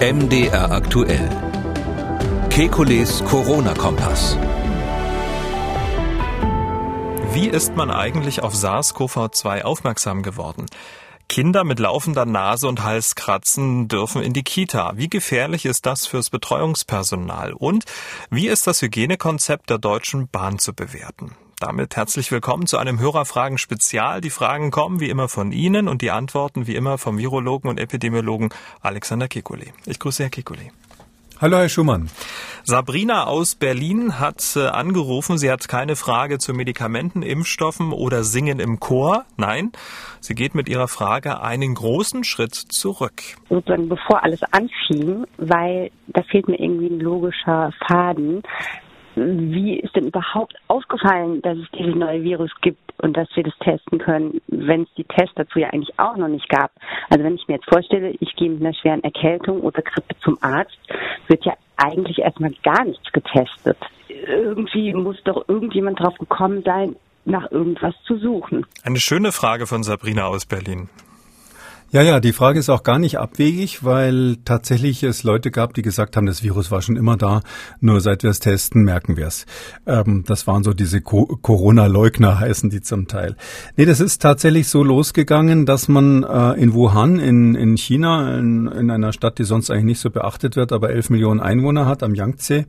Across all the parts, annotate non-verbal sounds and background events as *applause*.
MDR aktuell. Kekules Corona-Kompass. Wie ist man eigentlich auf SARS-CoV-2 aufmerksam geworden? Kinder mit laufender Nase und Halskratzen dürfen in die Kita. Wie gefährlich ist das fürs Betreuungspersonal? Und wie ist das Hygienekonzept der Deutschen Bahn zu bewerten? Damit herzlich willkommen zu einem Hörerfragen-Spezial. Die Fragen kommen wie immer von Ihnen und die Antworten wie immer vom Virologen und Epidemiologen Alexander Kekulé. Ich grüße Herr Kekulé. Hallo, Herr Schumann. Sabrina aus Berlin hat äh, angerufen. Sie hat keine Frage zu Medikamenten, Impfstoffen oder Singen im Chor. Nein, sie geht mit ihrer Frage einen großen Schritt zurück. Sozusagen bevor alles anfing, weil da fehlt mir irgendwie ein logischer Faden wie ist denn überhaupt aufgefallen, dass es dieses neue Virus gibt und dass wir das testen können, wenn es die Tests dazu ja eigentlich auch noch nicht gab? Also wenn ich mir jetzt vorstelle, ich gehe mit einer schweren Erkältung oder Grippe zum Arzt, wird ja eigentlich erstmal gar nichts getestet. Irgendwie muss doch irgendjemand drauf gekommen sein, nach irgendwas zu suchen. Eine schöne Frage von Sabrina aus Berlin. Ja, ja, die Frage ist auch gar nicht abwegig, weil tatsächlich es Leute gab, die gesagt haben, das Virus war schon immer da, nur seit wir es testen, merken wir es. Ähm, das waren so diese Co Corona-Leugner, *laughs* heißen die zum Teil. Nee, das ist tatsächlich so losgegangen, dass man äh, in Wuhan, in, in China, in, in einer Stadt, die sonst eigentlich nicht so beachtet wird, aber elf Millionen Einwohner hat, am Yangtze,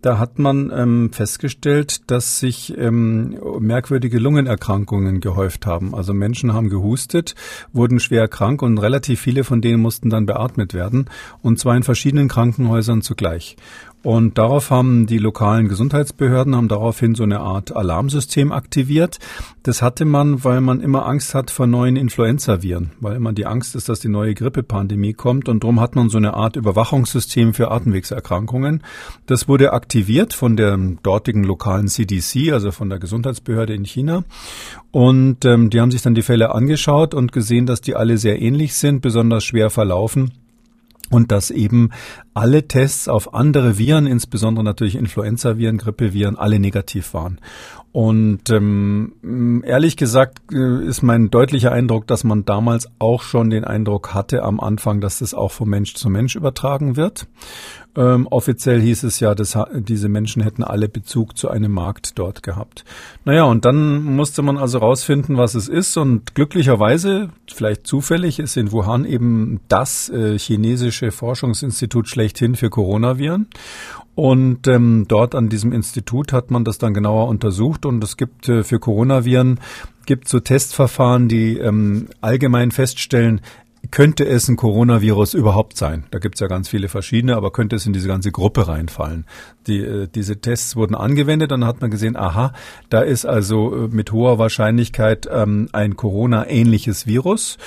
da hat man ähm, festgestellt, dass sich ähm, merkwürdige Lungenerkrankungen gehäuft haben. Also Menschen haben gehustet, wurden schwer krank und relativ viele von denen mussten dann beatmet werden und zwar in verschiedenen Krankenhäusern zugleich. Und darauf haben die lokalen Gesundheitsbehörden haben daraufhin so eine Art Alarmsystem aktiviert. Das hatte man, weil man immer Angst hat vor neuen Influenzaviren, weil immer die Angst ist, dass die neue Grippepandemie kommt. Und darum hat man so eine Art Überwachungssystem für Atemwegserkrankungen. Das wurde aktiviert von der dortigen lokalen CDC, also von der Gesundheitsbehörde in China. Und ähm, die haben sich dann die Fälle angeschaut und gesehen, dass die alle sehr ähnlich sind, besonders schwer verlaufen und dass eben alle Tests auf andere Viren, insbesondere natürlich Influenza-Viren, Grippeviren, alle negativ waren. Und ähm, ehrlich gesagt äh, ist mein deutlicher Eindruck, dass man damals auch schon den Eindruck hatte am Anfang, dass das auch von Mensch zu Mensch übertragen wird. Ähm, offiziell hieß es ja, dass diese Menschen hätten alle Bezug zu einem Markt dort gehabt. Naja, und dann musste man also rausfinden, was es ist. Und glücklicherweise, vielleicht zufällig, ist in Wuhan eben das äh, chinesische Forschungsinstitut schlechthin für Coronaviren. Und ähm, dort an diesem Institut hat man das dann genauer untersucht und es gibt äh, für Coronaviren gibt so Testverfahren, die ähm, allgemein feststellen, könnte es ein Coronavirus überhaupt sein? Da gibt es ja ganz viele verschiedene, aber könnte es in diese ganze Gruppe reinfallen? Die, äh, diese Tests wurden angewendet, dann hat man gesehen, aha, da ist also äh, mit hoher Wahrscheinlichkeit ähm, ein Corona-ähnliches Virus.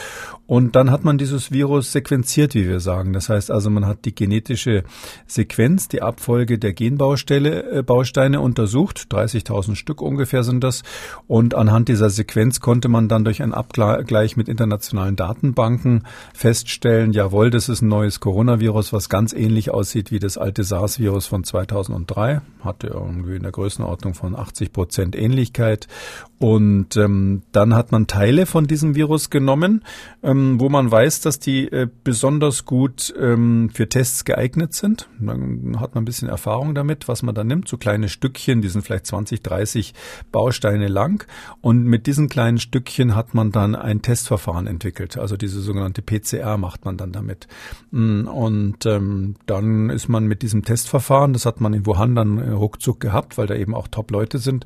Und dann hat man dieses Virus sequenziert, wie wir sagen. Das heißt also, man hat die genetische Sequenz, die Abfolge der Genbaustelle, äh, Bausteine untersucht. 30.000 Stück ungefähr sind das. Und anhand dieser Sequenz konnte man dann durch einen Abgleich mit internationalen Datenbanken feststellen, jawohl, das ist ein neues Coronavirus, was ganz ähnlich aussieht wie das alte SARS-Virus von 2003. Hatte irgendwie in der Größenordnung von 80 Prozent Ähnlichkeit. Und ähm, dann hat man Teile von diesem Virus genommen, ähm, wo man weiß, dass die äh, besonders gut ähm, für Tests geeignet sind. Dann hat man ein bisschen Erfahrung damit, was man da nimmt. So kleine Stückchen, die sind vielleicht 20, 30 Bausteine lang. Und mit diesen kleinen Stückchen hat man dann ein Testverfahren entwickelt. Also diese sogenannte PCR macht man dann damit. Mm, und ähm, dann ist man mit diesem Testverfahren, das hat man in Wuhan dann äh, ruckzuck gehabt, weil da eben auch Top-Leute sind,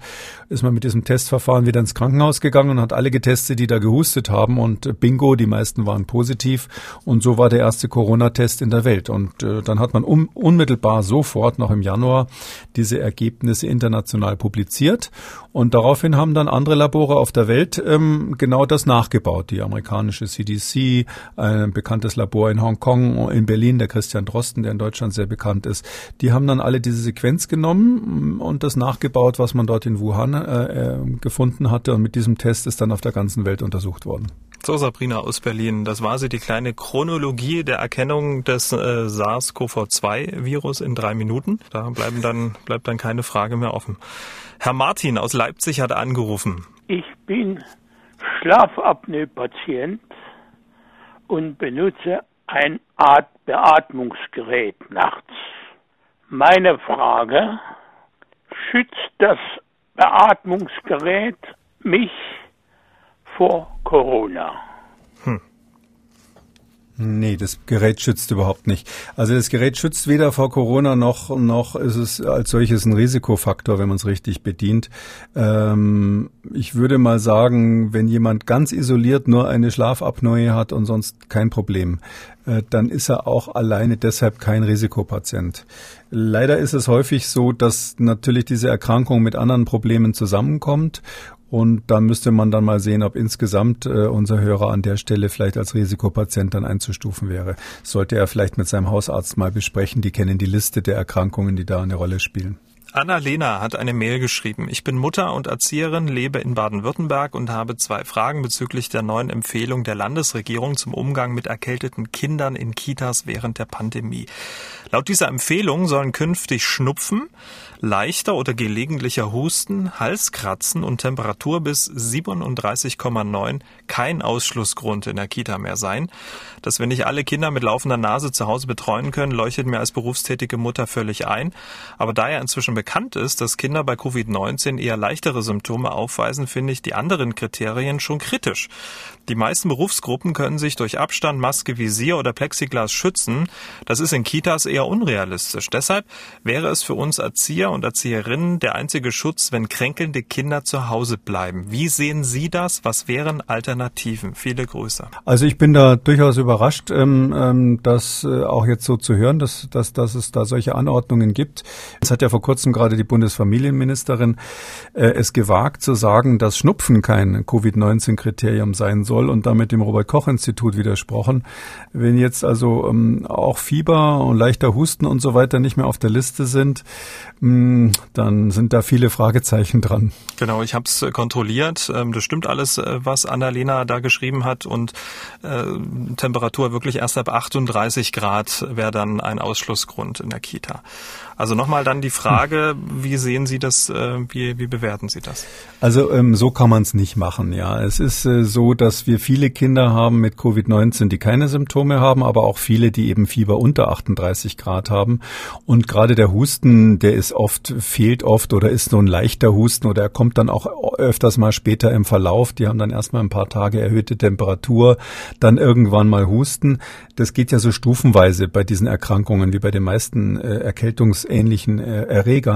ist man mit diesem Testverfahren wieder ins Krankenhaus gegangen und hat alle getestet, die da gehustet haben und äh, bingo, die meisten waren positiv und so war der erste Corona-Test in der Welt und äh, dann hat man um, unmittelbar sofort noch im Januar diese Ergebnisse international publiziert und daraufhin haben dann andere Labore auf der Welt ähm, genau das nachgebaut. Die amerikanische CDC, ein bekanntes Labor in Hongkong, in Berlin, der Christian Drosten, der in Deutschland sehr bekannt ist, die haben dann alle diese Sequenz genommen mm, und das nachgebaut, was man dort in Wuhan äh, äh, gefunden hatte. Und mit diesem Test ist dann auf der ganzen Welt untersucht worden. So, Sabrina aus Berlin, das war sie, die kleine Chronologie der Erkennung des äh, SARS-CoV-2-Virus in drei Minuten. Da bleiben dann, bleibt dann keine Frage mehr offen. Herr Martin aus Leipzig hat angerufen. Ich bin Schlafapnoe-Patient und benutze eine Art Beatmungsgerät nachts. Meine Frage, schützt das Beatmungsgerät mich vor Corona? Hm. Nee, das Gerät schützt überhaupt nicht. Also das Gerät schützt weder vor Corona noch noch ist es als solches ein Risikofaktor, wenn man es richtig bedient. Ähm, ich würde mal sagen, wenn jemand ganz isoliert nur eine Schlafapnoe hat und sonst kein Problem, äh, dann ist er auch alleine deshalb kein Risikopatient. Leider ist es häufig so, dass natürlich diese Erkrankung mit anderen Problemen zusammenkommt und da müsste man dann mal sehen, ob insgesamt äh, unser Hörer an der Stelle vielleicht als Risikopatient dann einzustufen wäre. Sollte er vielleicht mit seinem Hausarzt mal besprechen. Die kennen die Liste der Erkrankungen, die da eine Rolle spielen. Anna-Lena hat eine Mail geschrieben. Ich bin Mutter und Erzieherin, lebe in Baden-Württemberg und habe zwei Fragen bezüglich der neuen Empfehlung der Landesregierung zum Umgang mit erkälteten Kindern in Kitas während der Pandemie. Laut dieser Empfehlung sollen künftig Schnupfen, leichter oder gelegentlicher Husten, Halskratzen und Temperatur bis 37,9 kein Ausschlussgrund in der Kita mehr sein. Dass wir nicht alle Kinder mit laufender Nase zu Hause betreuen können, leuchtet mir als berufstätige Mutter völlig ein. Aber da ja inzwischen bekannt ist, dass Kinder bei Covid-19 eher leichtere Symptome aufweisen, finde ich die anderen Kriterien schon kritisch. Die meisten Berufsgruppen können sich durch Abstand, Maske, Visier oder Plexiglas schützen. Das ist in Kitas eher unrealistisch. Deshalb wäre es für uns Erzieher und Erzieherinnen der einzige Schutz, wenn kränkelnde Kinder zu Hause bleiben. Wie sehen Sie das? Was wären Alternativen? Viele Grüße. Also ich bin da durchaus überrascht, ähm, ähm, das äh, auch jetzt so zu hören, dass, dass, dass es da solche Anordnungen gibt. Es hat ja vor kurzem gerade die Bundesfamilienministerin äh, es gewagt zu sagen, dass Schnupfen kein Covid-19-Kriterium sein soll und damit dem Robert-Koch-Institut widersprochen. Wenn jetzt also ähm, auch Fieber und leichter Husten und so weiter nicht mehr auf der Liste sind, mh, hm, dann sind da viele Fragezeichen dran. Genau, ich habe es äh, kontrolliert. Ähm, das stimmt alles, äh, was Annalena da geschrieben hat und äh, Temperatur wirklich erst ab 38 Grad wäre dann ein Ausschlussgrund in der Kita. Also nochmal dann die Frage, wie sehen Sie das, äh, wie, wie bewerten Sie das? Also ähm, so kann man es nicht machen, ja. Es ist äh, so, dass wir viele Kinder haben mit Covid-19, die keine Symptome haben, aber auch viele, die eben Fieber unter 38 Grad haben. Und gerade der Husten, der ist oft, fehlt oft oder ist nur ein leichter Husten oder er kommt dann auch öfters mal später im Verlauf. Die haben dann erstmal ein paar Tage erhöhte Temperatur, dann irgendwann mal Husten. Das geht ja so stufenweise bei diesen Erkrankungen wie bei den meisten äh, Erkältungs ähnlichen äh, Erregern.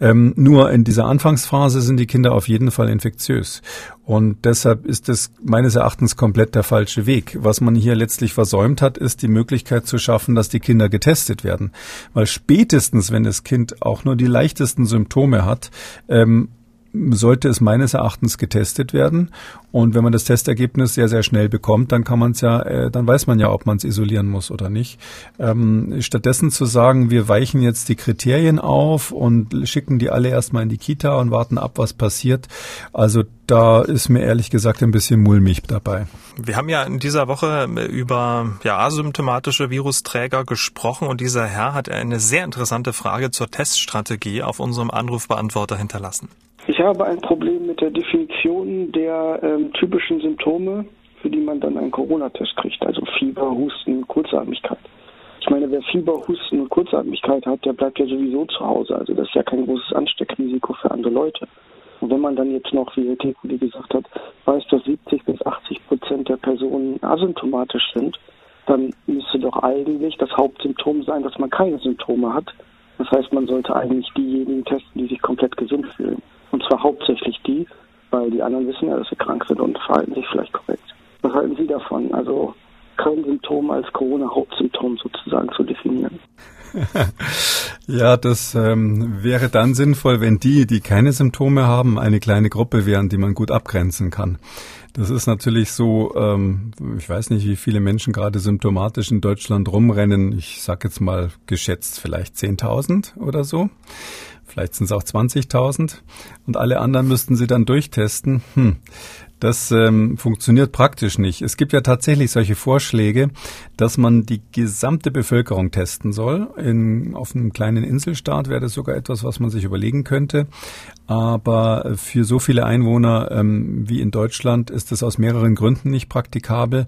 Ähm, nur in dieser Anfangsphase sind die Kinder auf jeden Fall infektiös. Und deshalb ist es meines Erachtens komplett der falsche Weg. Was man hier letztlich versäumt hat, ist die Möglichkeit zu schaffen, dass die Kinder getestet werden. Weil spätestens, wenn das Kind auch nur die leichtesten Symptome hat, ähm, sollte es meines Erachtens getestet werden. Und wenn man das Testergebnis sehr, sehr schnell bekommt, dann kann man es ja, äh, dann weiß man ja, ob man es isolieren muss oder nicht. Ähm, stattdessen zu sagen, wir weichen jetzt die Kriterien auf und schicken die alle erstmal in die Kita und warten ab, was passiert. Also da ist mir ehrlich gesagt ein bisschen mulmig dabei. Wir haben ja in dieser Woche über ja, asymptomatische Virusträger gesprochen und dieser Herr hat eine sehr interessante Frage zur Teststrategie auf unserem Anrufbeantworter hinterlassen. Ich habe ein Problem mit der Definition der ähm, typischen Symptome, für die man dann einen Corona-Test kriegt, also Fieber, Husten, Kurzatmigkeit. Ich meine, wer Fieber, Husten und Kurzatmigkeit hat, der bleibt ja sowieso zu Hause. Also das ist ja kein großes Ansteckrisiko für andere Leute. Und wenn man dann jetzt noch, wie Herr Tekuli gesagt hat, weiß, dass 70 bis 80 Prozent der Personen asymptomatisch sind, dann müsste doch eigentlich das Hauptsymptom sein, dass man keine Symptome hat. Das heißt, man sollte eigentlich diejenigen testen, die sich komplett gesund fühlen. Zwar hauptsächlich die, weil die anderen wissen ja, dass sie krank sind und verhalten sich vielleicht korrekt. Was halten Sie davon? Also kein Symptom als Corona-Hauptsymptom sozusagen zu definieren. *laughs* ja, das ähm, wäre dann sinnvoll, wenn die, die keine Symptome haben, eine kleine Gruppe wären, die man gut abgrenzen kann. Das ist natürlich so, ähm, ich weiß nicht, wie viele Menschen gerade symptomatisch in Deutschland rumrennen. Ich sag jetzt mal geschätzt vielleicht 10.000 oder so. Vielleicht sind es auch 20.000 und alle anderen müssten sie dann durchtesten. Hm. Das ähm, funktioniert praktisch nicht. Es gibt ja tatsächlich solche Vorschläge, dass man die gesamte Bevölkerung testen soll. In, auf einem kleinen Inselstaat wäre das sogar etwas, was man sich überlegen könnte. Aber für so viele Einwohner ähm, wie in Deutschland ist es aus mehreren Gründen nicht praktikabel.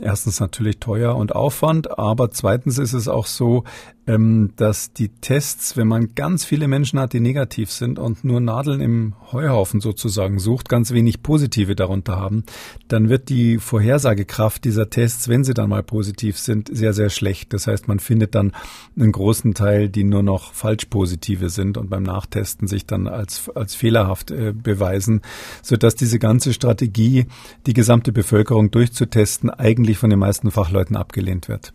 erstens natürlich teuer und Aufwand, aber zweitens ist es auch so, ähm, dass die Tests, wenn man ganz viele Menschen hat, die negativ sind und nur Nadeln im Heuhaufen sozusagen sucht, ganz wenig positive darunter haben, dann wird die Vorhersagekraft dieser Tests, wenn sie dann mal positiv sind, sehr, sehr schlecht. Das heißt, man findet dann einen großen Teil, die nur noch falsch positive sind und beim Nachtesten sich dann als, als fehlerhaft äh, beweisen, sodass diese ganze Strategie, die gesamte Bevölkerung durchzutesten, eigentlich von den meisten Fachleuten abgelehnt wird.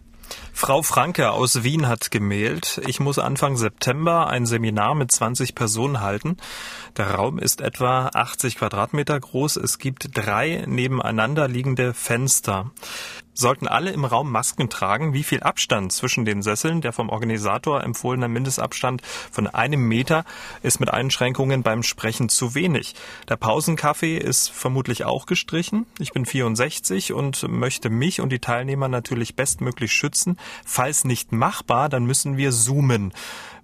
Frau Franke aus Wien hat gemailt, ich muss Anfang September ein Seminar mit 20 Personen halten. Der Raum ist etwa 80 Quadratmeter groß. Es gibt drei nebeneinander liegende Fenster sollten alle im Raum Masken tragen. Wie viel Abstand zwischen den Sesseln, der vom Organisator empfohlene Mindestabstand von einem Meter, ist mit Einschränkungen beim Sprechen zu wenig. Der Pausenkaffee ist vermutlich auch gestrichen. Ich bin 64 und möchte mich und die Teilnehmer natürlich bestmöglich schützen. Falls nicht machbar, dann müssen wir zoomen.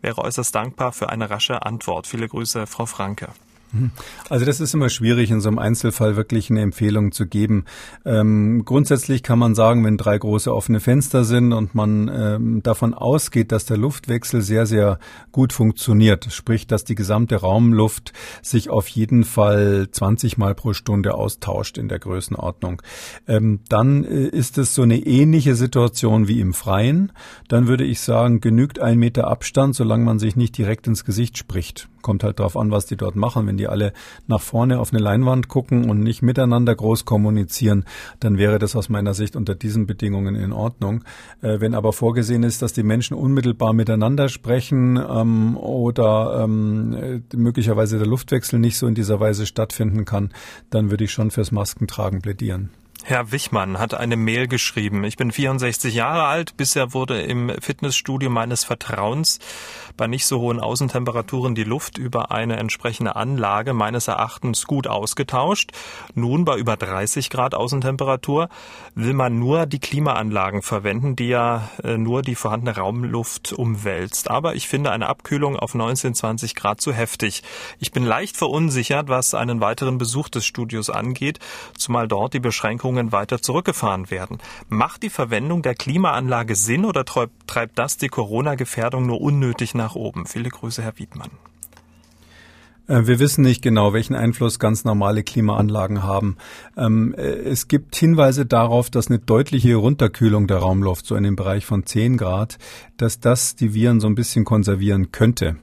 Wäre äußerst dankbar für eine rasche Antwort. Viele Grüße, Frau Franke. Mhm. Also das ist immer schwierig, in so einem Einzelfall wirklich eine Empfehlung zu geben. Ähm, grundsätzlich kann man sagen, wenn drei große offene Fenster sind und man ähm, davon ausgeht, dass der Luftwechsel sehr, sehr gut funktioniert, sprich, dass die gesamte Raumluft sich auf jeden Fall 20 Mal pro Stunde austauscht in der Größenordnung, ähm, dann äh, ist es so eine ähnliche Situation wie im Freien. Dann würde ich sagen, genügt ein Meter Abstand, solange man sich nicht direkt ins Gesicht spricht. Kommt halt darauf an, was die dort machen. Wenn die alle nach vorne auf eine Leinwand gucken und nicht miteinander groß kommunizieren, dann wäre das aus meiner Sicht unter diesen Bedingungen in Ordnung. Äh, wenn aber vorgesehen ist, dass die Menschen unmittelbar miteinander sprechen ähm, oder ähm, äh, möglicherweise der Luftwechsel nicht so in dieser Weise stattfinden kann, dann würde ich schon fürs Maskentragen plädieren. Herr Wichmann hat eine Mail geschrieben. Ich bin 64 Jahre alt. Bisher wurde im Fitnessstudio meines Vertrauens bei nicht so hohen Außentemperaturen die Luft über eine entsprechende Anlage meines Erachtens gut ausgetauscht. Nun bei über 30 Grad Außentemperatur will man nur die Klimaanlagen verwenden, die ja äh, nur die vorhandene Raumluft umwälzt. Aber ich finde eine Abkühlung auf 19, 20 Grad zu heftig. Ich bin leicht verunsichert, was einen weiteren Besuch des Studios angeht, zumal dort die Beschränkungen weiter zurückgefahren werden. Macht die Verwendung der Klimaanlage Sinn oder treibt das die Corona-Gefährdung nur unnötig nach oben? Viele Grüße, Herr Wiedmann. Äh, wir wissen nicht genau, welchen Einfluss ganz normale Klimaanlagen haben. Ähm, äh, es gibt Hinweise darauf, dass eine deutliche Runterkühlung der Raumluft, so in dem Bereich von 10 Grad, dass das die Viren so ein bisschen konservieren könnte.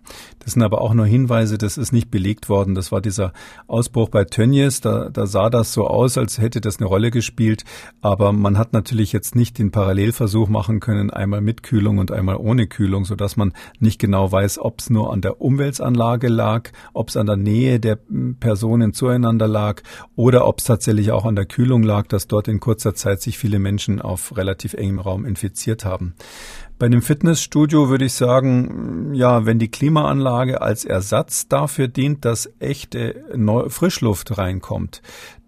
Das sind aber auch nur Hinweise, das ist nicht belegt worden. Das war dieser Ausbruch bei Tönnies, da, da sah das so aus, als hätte das eine Rolle gespielt. Aber man hat natürlich jetzt nicht den Parallelversuch machen können, einmal mit Kühlung und einmal ohne Kühlung, sodass man nicht genau weiß, ob es nur an der Umweltanlage lag, ob es an der Nähe der Personen zueinander lag oder ob es tatsächlich auch an der Kühlung lag, dass dort in kurzer Zeit sich viele Menschen auf relativ engem Raum infiziert haben. Bei einem Fitnessstudio würde ich sagen, ja, wenn die Klimaanlage als Ersatz dafür dient, dass echte Frischluft reinkommt,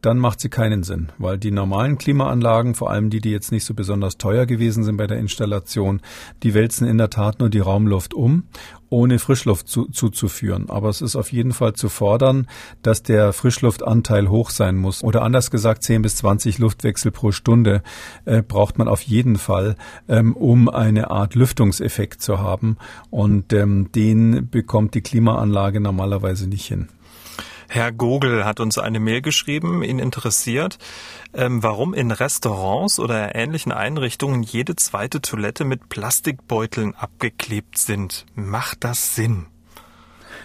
dann macht sie keinen Sinn, weil die normalen Klimaanlagen, vor allem die, die jetzt nicht so besonders teuer gewesen sind bei der Installation, die wälzen in der Tat nur die Raumluft um, ohne Frischluft zu, zuzuführen. Aber es ist auf jeden Fall zu fordern, dass der Frischluftanteil hoch sein muss. Oder anders gesagt, 10 bis 20 Luftwechsel pro Stunde äh, braucht man auf jeden Fall, ähm, um eine Art Lüftungseffekt zu haben. Und ähm, den bekommt die Klimaanlage normalerweise nicht hin. Herr Gogel hat uns eine Mail geschrieben, ihn interessiert, ähm, warum in Restaurants oder ähnlichen Einrichtungen jede zweite Toilette mit Plastikbeuteln abgeklebt sind. Macht das Sinn?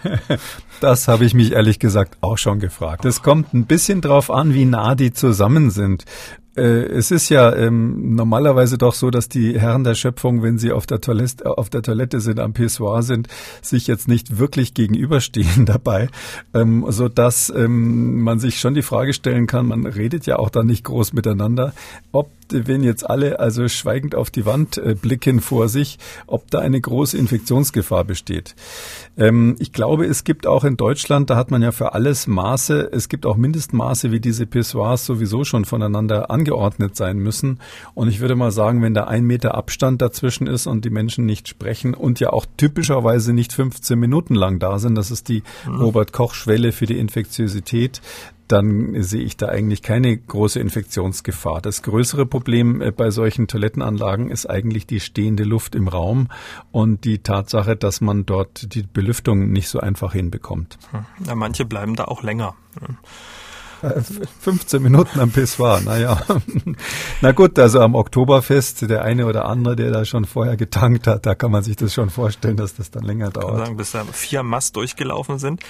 *laughs* Das habe ich mich ehrlich gesagt auch schon gefragt. Es kommt ein bisschen drauf an, wie nah die zusammen sind. Äh, es ist ja ähm, normalerweise doch so, dass die Herren der Schöpfung, wenn sie auf der, Toilette, auf der Toilette sind, am Pissoir sind, sich jetzt nicht wirklich gegenüberstehen *laughs* dabei, ähm, so dass ähm, man sich schon die Frage stellen kann, man redet ja auch da nicht groß miteinander, ob wenn jetzt alle also schweigend auf die Wand äh, blicken vor sich, ob da eine große Infektionsgefahr besteht. Ähm, ich glaube, es gibt auch in Deutschland, da hat man ja für alles Maße, es gibt auch Mindestmaße, wie diese Pissoirs sowieso schon voneinander angeordnet sein müssen. Und ich würde mal sagen, wenn da ein Meter Abstand dazwischen ist und die Menschen nicht sprechen und ja auch typischerweise nicht 15 Minuten lang da sind, das ist die mhm. Robert-Koch-Schwelle für die Infektiosität, dann sehe ich da eigentlich keine große Infektionsgefahr. Das größere Problem äh, bei solchen Toilettenanlagen ist eigentlich die stehende Luft im Raum und die Tatsache, dass man dort die Belüftung nicht so einfach hinbekommt. Hm. Ja, manche bleiben da auch länger. *laughs* 15 Minuten am Pissoir, naja. *laughs* Na gut, also am Oktoberfest, der eine oder andere, der da schon vorher getankt hat, da kann man sich das schon vorstellen, dass das dann länger dauert. Kann sagen, bis da vier Mast durchgelaufen sind.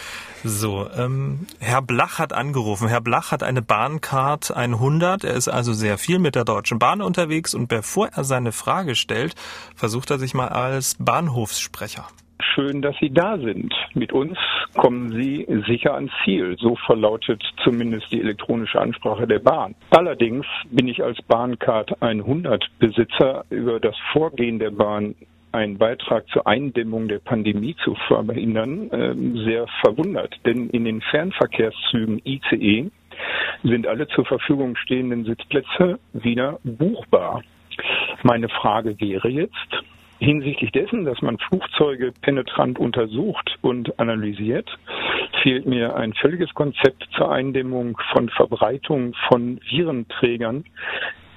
So, ähm, Herr Blach hat angerufen. Herr Blach hat eine Bahncard 100. Er ist also sehr viel mit der Deutschen Bahn unterwegs und bevor er seine Frage stellt, versucht er sich mal als Bahnhofssprecher. Schön, dass Sie da sind. Mit uns kommen Sie sicher ans Ziel. So verlautet zumindest die elektronische Ansprache der Bahn. Allerdings bin ich als Bahncard 100 Besitzer über das Vorgehen der Bahn einen Beitrag zur Eindämmung der Pandemie zu verhindern, ähm, sehr verwundert. Denn in den Fernverkehrszügen ICE sind alle zur Verfügung stehenden Sitzplätze wieder buchbar. Meine Frage wäre jetzt, hinsichtlich dessen, dass man Flugzeuge penetrant untersucht und analysiert, fehlt mir ein völliges Konzept zur Eindämmung von Verbreitung von Virenträgern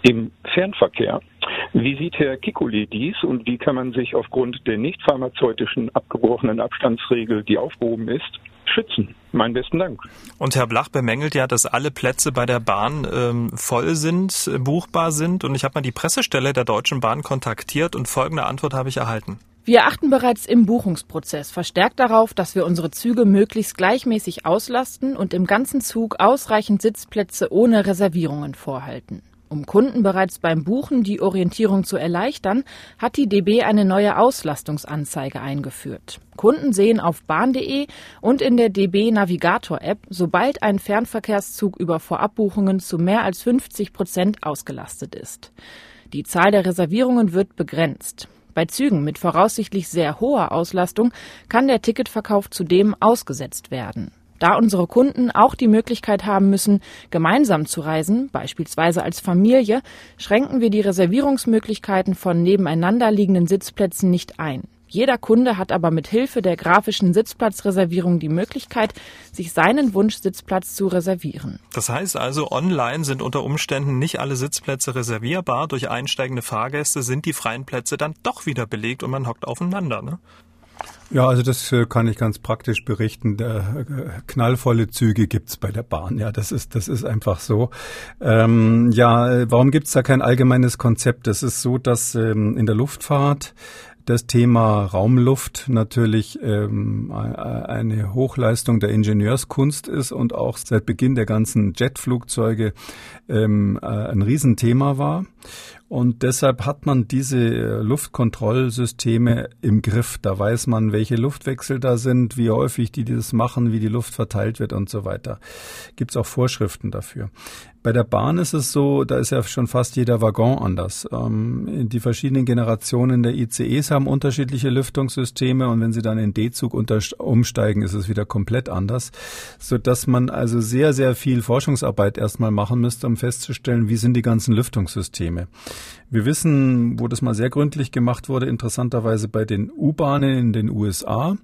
im Fernverkehr. Wie sieht Herr Kikuli dies und wie kann man sich aufgrund der nicht pharmazeutischen abgebrochenen Abstandsregel, die aufgehoben ist, schützen. Meinen besten Dank. Und Herr Blach bemängelt ja, dass alle Plätze bei der Bahn ähm, voll sind, äh, buchbar sind. Und ich habe mal die Pressestelle der Deutschen Bahn kontaktiert und folgende Antwort habe ich erhalten. Wir achten bereits im Buchungsprozess verstärkt darauf, dass wir unsere Züge möglichst gleichmäßig auslasten und im ganzen Zug ausreichend Sitzplätze ohne Reservierungen vorhalten. Um Kunden bereits beim Buchen die Orientierung zu erleichtern, hat die DB eine neue Auslastungsanzeige eingeführt. Kunden sehen auf bahn.de und in der DB Navigator App, sobald ein Fernverkehrszug über Vorabbuchungen zu mehr als 50 Prozent ausgelastet ist. Die Zahl der Reservierungen wird begrenzt. Bei Zügen mit voraussichtlich sehr hoher Auslastung kann der Ticketverkauf zudem ausgesetzt werden. Da unsere Kunden auch die Möglichkeit haben müssen, gemeinsam zu reisen, beispielsweise als Familie, schränken wir die Reservierungsmöglichkeiten von nebeneinander liegenden Sitzplätzen nicht ein. Jeder Kunde hat aber mit Hilfe der grafischen Sitzplatzreservierung die Möglichkeit, sich seinen Wunschsitzplatz zu reservieren. Das heißt also, online sind unter Umständen nicht alle Sitzplätze reservierbar. Durch einsteigende Fahrgäste sind die freien Plätze dann doch wieder belegt und man hockt aufeinander. Ne? Ja, also das äh, kann ich ganz praktisch berichten. Äh, knallvolle Züge gibt's bei der Bahn. Ja, das ist, das ist einfach so. Ähm, ja, warum gibt's da kein allgemeines Konzept? Es ist so, dass ähm, in der Luftfahrt das Thema Raumluft natürlich ähm, eine Hochleistung der Ingenieurskunst ist und auch seit Beginn der ganzen Jetflugzeuge ähm, äh, ein Riesenthema war. Und deshalb hat man diese äh, Luftkontrollsysteme im Griff. Da weiß man, welche Luftwechsel da sind, wie häufig die das machen, wie die Luft verteilt wird und so weiter. Gibt es auch Vorschriften dafür. Bei der Bahn ist es so, da ist ja schon fast jeder Waggon anders. Ähm, die verschiedenen Generationen der ICEs haben unterschiedliche Lüftungssysteme und wenn sie dann in D-Zug umsteigen, ist es wieder komplett anders, so dass man also sehr, sehr viel Forschungsarbeit erstmal machen müsste, um festzustellen, wie sind die ganzen Lüftungssysteme. Wir wissen, wo das mal sehr gründlich gemacht wurde, interessanterweise bei den U-Bahnen in den USA.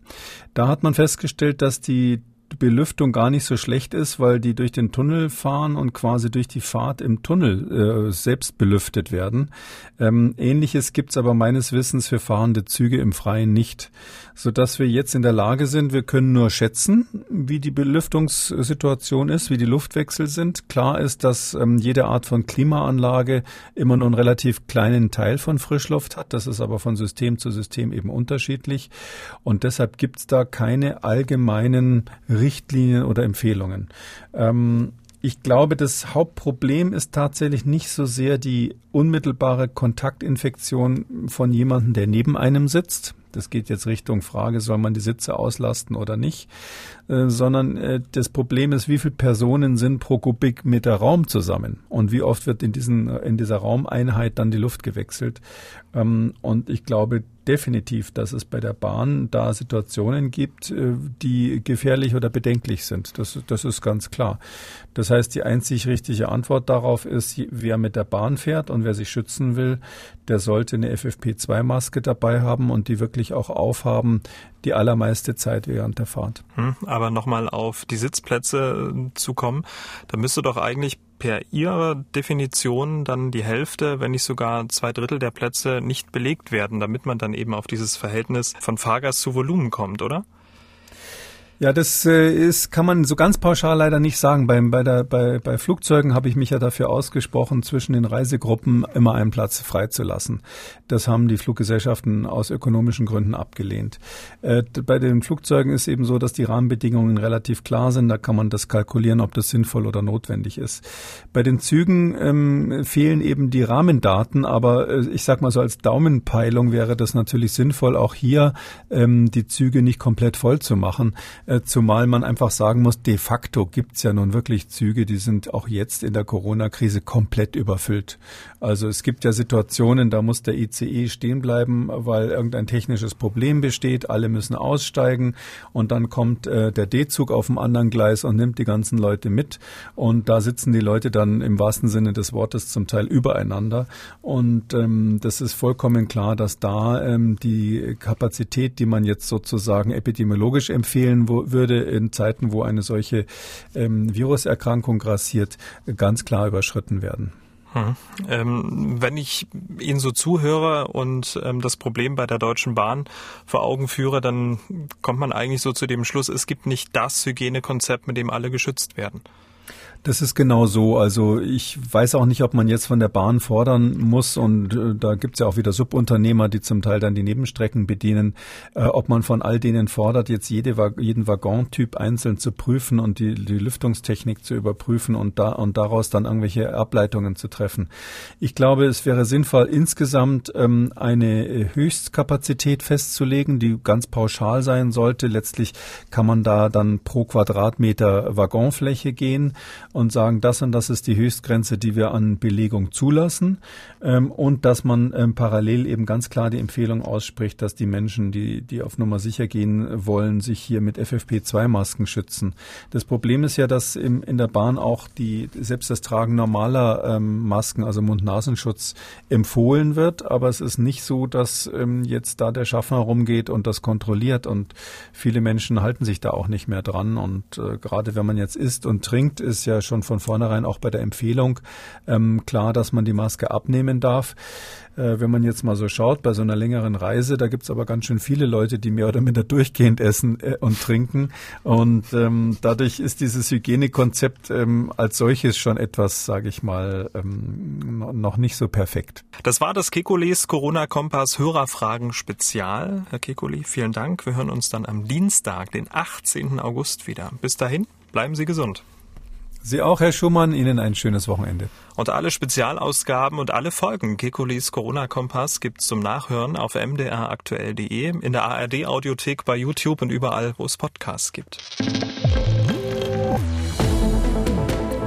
Da hat man festgestellt, dass die Belüftung gar nicht so schlecht ist, weil die durch den Tunnel fahren und quasi durch die Fahrt im Tunnel äh, selbst belüftet werden. Ähm, Ähnliches gibt's aber meines Wissens für fahrende Züge im Freien nicht, so dass wir jetzt in der Lage sind, wir können nur schätzen, wie die Belüftungssituation ist, wie die Luftwechsel sind. Klar ist, dass ähm, jede Art von Klimaanlage immer nur einen relativ kleinen Teil von Frischluft hat. Das ist aber von System zu System eben unterschiedlich. Und deshalb gibt's da keine allgemeinen Richtlinien oder Empfehlungen. Ähm, ich glaube, das Hauptproblem ist tatsächlich nicht so sehr die unmittelbare Kontaktinfektion von jemandem, der neben einem sitzt. Das geht jetzt Richtung Frage, soll man die Sitze auslasten oder nicht, äh, sondern äh, das Problem ist, wie viele Personen sind pro Kubikmeter Raum zusammen und wie oft wird in, diesen, in dieser Raumeinheit dann die Luft gewechselt. Ähm, und ich glaube, definitiv, dass es bei der Bahn da Situationen gibt, äh, die gefährlich oder bedenklich sind. Das, das ist ganz klar. Das heißt, die einzig richtige Antwort darauf ist, wer mit der Bahn fährt und wer sich schützen will, der sollte eine FFP2-Maske dabei haben und die wirklich wirklich auch aufhaben, die allermeiste Zeit während der Fahrt. Hm, aber nochmal auf die Sitzplätze äh, zu kommen, da müsste doch eigentlich per Ihrer Definition dann die Hälfte, wenn nicht sogar zwei Drittel der Plätze nicht belegt werden, damit man dann eben auf dieses Verhältnis von Fahrgast zu Volumen kommt, oder? Ja, das äh, ist, kann man so ganz pauschal leider nicht sagen. Beim, bei, der, bei, bei Flugzeugen habe ich mich ja dafür ausgesprochen, zwischen den Reisegruppen immer einen Platz freizulassen. Das haben die Fluggesellschaften aus ökonomischen Gründen abgelehnt. Äh, bei den Flugzeugen ist eben so, dass die Rahmenbedingungen relativ klar sind. Da kann man das kalkulieren, ob das sinnvoll oder notwendig ist. Bei den Zügen ähm, fehlen eben die Rahmendaten, aber äh, ich sag mal so als Daumenpeilung wäre das natürlich sinnvoll, auch hier ähm, die Züge nicht komplett voll zu machen äh, zumal man einfach sagen muss, de facto gibt's ja nun wirklich Züge, die sind auch jetzt in der Corona-Krise komplett überfüllt. Also es gibt ja Situationen, da muss der ICE stehen bleiben, weil irgendein technisches Problem besteht, alle müssen aussteigen und dann kommt äh, der D-Zug auf dem anderen Gleis und nimmt die ganzen Leute mit und da sitzen die Leute dann im wahrsten Sinne des Wortes zum Teil übereinander und ähm, das ist vollkommen klar, dass da ähm, die Kapazität, die man jetzt sozusagen epidemiologisch empfehlen wo, würde in Zeiten, wo eine solche ähm, Viruserkrankung grassiert, ganz klar überschritten werden. Hm. Ähm, wenn ich Ihnen so zuhöre und ähm, das Problem bei der Deutschen Bahn vor Augen führe, dann kommt man eigentlich so zu dem Schluss, es gibt nicht das Hygienekonzept, mit dem alle geschützt werden. Das ist genau so. Also ich weiß auch nicht, ob man jetzt von der Bahn fordern muss und äh, da gibt es ja auch wieder Subunternehmer, die zum Teil dann die Nebenstrecken bedienen, äh, ob man von all denen fordert, jetzt jede, jeden Waggontyp einzeln zu prüfen und die, die Lüftungstechnik zu überprüfen und, da, und daraus dann irgendwelche Ableitungen zu treffen. Ich glaube, es wäre sinnvoll, insgesamt ähm, eine Höchstkapazität festzulegen, die ganz pauschal sein sollte. Letztlich kann man da dann pro Quadratmeter Waggonfläche gehen und sagen, das und das ist die Höchstgrenze, die wir an Belegung zulassen. Ähm, und dass man ähm, parallel eben ganz klar die Empfehlung ausspricht, dass die Menschen, die, die auf Nummer sicher gehen wollen, sich hier mit FFP2-Masken schützen. Das Problem ist ja, dass im, in der Bahn auch die, selbst das Tragen normaler ähm, Masken, also Mund-Nasenschutz, empfohlen wird, aber es ist nicht so, dass ähm, jetzt da der Schaffner rumgeht und das kontrolliert. Und viele Menschen halten sich da auch nicht mehr dran. Und äh, gerade wenn man jetzt isst und trinkt, ist ja schon von vornherein auch bei der Empfehlung ähm, klar, dass man die Maske abnehmen darf. Äh, wenn man jetzt mal so schaut, bei so einer längeren Reise, da gibt's aber ganz schön viele Leute, die mehr oder minder durchgehend essen äh, und trinken. Und ähm, dadurch ist dieses Hygienekonzept ähm, als solches schon etwas, sage ich mal, ähm, noch nicht so perfekt. Das war das Kekules Corona-Kompass Hörerfragen Spezial. Herr Kekuli, vielen Dank. Wir hören uns dann am Dienstag, den 18. August wieder. Bis dahin, bleiben Sie gesund. Sie auch, Herr Schumann. Ihnen ein schönes Wochenende. Und alle Spezialausgaben und alle Folgen Kekulis Corona-Kompass gibt's zum Nachhören auf mdraktuell.de, in der ARD-Audiothek, bei YouTube und überall, wo es Podcasts gibt.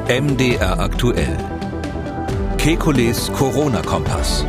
MDR aktuell. Kekules Corona-Kompass.